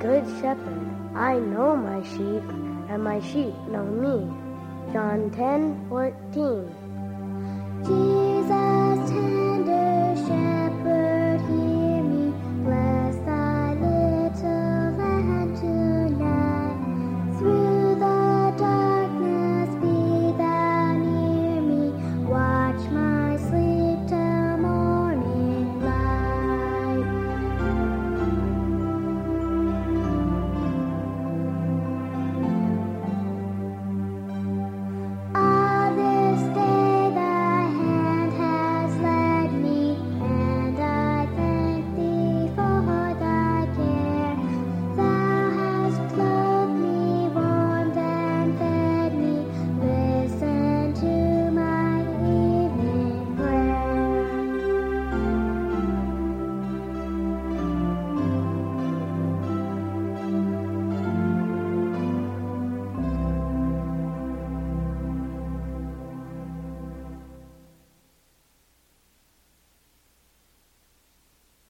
good shepherd. I know my sheep, and my sheep know me. John 10 14.